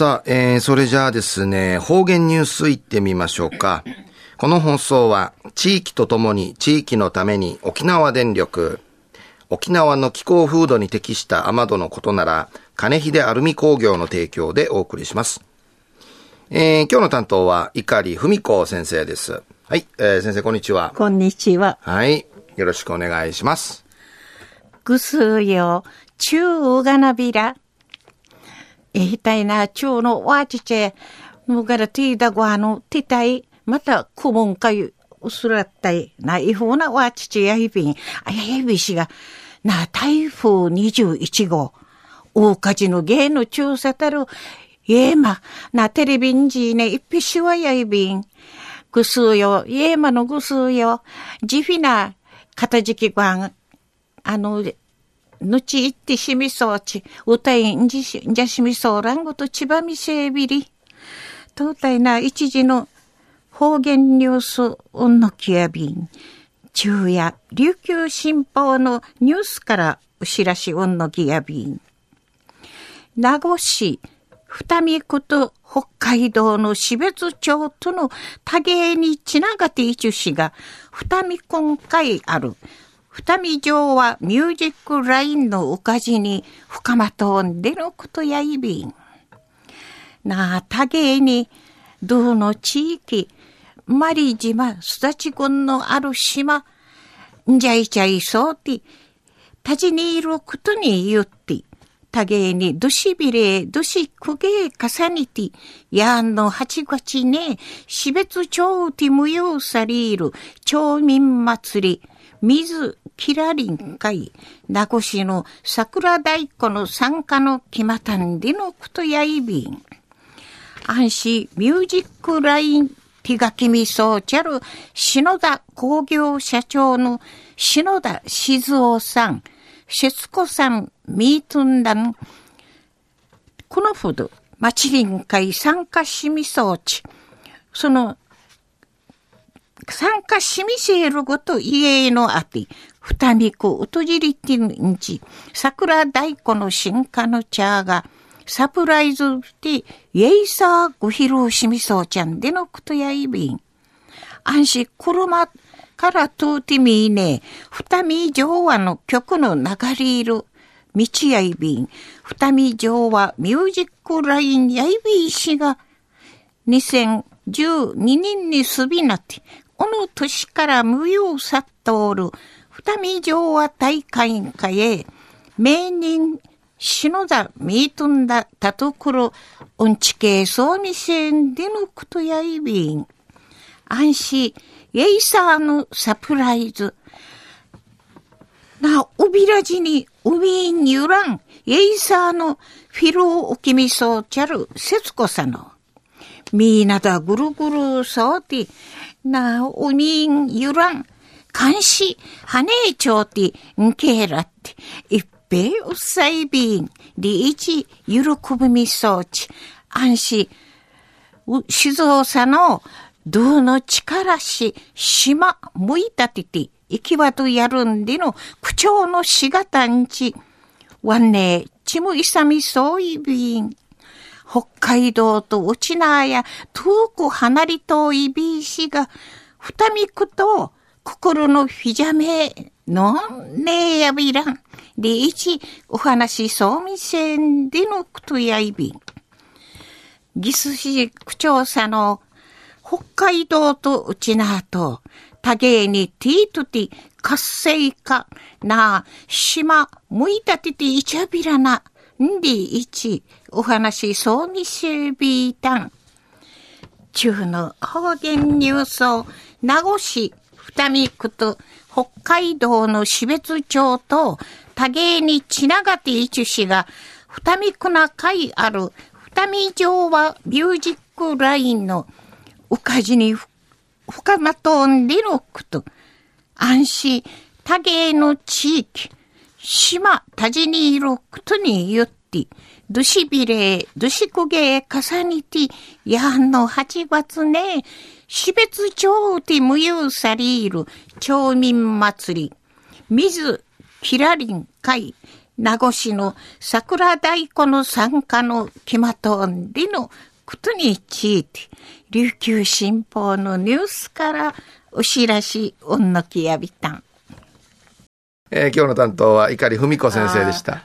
さあ、えー、それじゃあですね、方言ニュースいってみましょうか。この放送は、地域とともに地域のために沖縄電力、沖縄の気候風土に適した雨戸のことなら、金秀アルミ工業の提供でお送りします。えー、今日の担当は、碇文子先生です。はい、えー、先生こんにちは。こんにちは。はい、よろしくお願いします。ぐすよ、ちちむがらていだごはの、てたい、また、くもんかゆ、うすらえひたいな、ちゅうのわちちむがらていだごはのてたい、またくもんかゆ、うすらったい、ないほうなわちちやいびん、あやいびしが、な、台風21号、大火事の芸の中さたる、えま、な、テレビんじいね、いっぴしわやいびん。ぐすよ、えまのぐすよ、じひな、かたじきばん、あの、ぬちいってしみそうち、歌いんじし、んじゃしみそうらんごとちばみせびり。とうたいな一時の方言ニュースうんのきやびん。昼夜、琉球新報のニュースからうしらしうんのきやびん。名護市、二見区と北海道の標津町との多芸にちながていちゅしが、二見今回ある二見城はミュージックラインのおかじに深まとんでのことやいびん。なあ、たげえに、どの地域、マリ島、すだち郡のある島、んじゃいちゃいそうて、たじにいることに言って、たげえにどしびれ、どしくげえかさにて、やんの八月ね、しべつ町て無用さりいる、町民祭り、水キラリン会、名護市の桜大根の参加の決またんでのことやいびん。安心ミュージックライン手書きみそうちゃる篠田工業社長の篠田静雄さん、節子さん、ミートンダン、このほど、町林会参加しみそうち、その参加しみせるごと家のあて、二見区うとじりてんち、桜大根の進化の茶が、サプライズで、イェイサーご披露しみそうちゃんでのことやいびん。安心車から通ってみーね、二見城和の曲の流れいる、道やいびん。二見城和ミュージックラインやいびんしが、2012年にすびなって、この年から無用さっとおる、二見城は大会会へ、名人、篠田ミートンだ、たところ、うんちけそうみせんでのことやいびん。安心、イェイサーのサプライズ。な、おびらじに、ウィーンにゆらん、イェイサーのフィルおきみそうちゃる、節子さの。みーなだぐるぐるそうて、なおみんゆらん、監視、はねえちょうて、んけらって、いっぺいうっさいびん、りいち、ゆるくぶみそうち、安心、静岡の、どうの力し、島、むいたてて、行きわとやるんでの、口調のしがたんち。わねちむいさみそういびん北海道と沖縄や遠く離れ遠いビーシが、二見くと心のひじゃめのんねえやびらん。でいちお話そうみせんでのくとやいびん。ギス市区長さの北海道と沖縄と多芸にティートティ活性化な島むいたてていちゃびらなんでいちお話そうみせびたん。中の方言ニュースを名護市二見区と北海道の標津町と多芸にちながていちしが二見区な会ある二見城はミュージックラインのおかじに深まとんでのくと安心多芸の地域島田ジにいロくとにヨって、どしびれ、どしこげ、かさにて、やィ、の八月ね、死別町てィ無憂さりいる、町民祭り、水、らりん、か会、名護市の桜太鼓の参加のきまとんでのことについて、琉球新報のニュースからお知らしおんのきやびたん。えー、今日の担当は碇文子先生でした。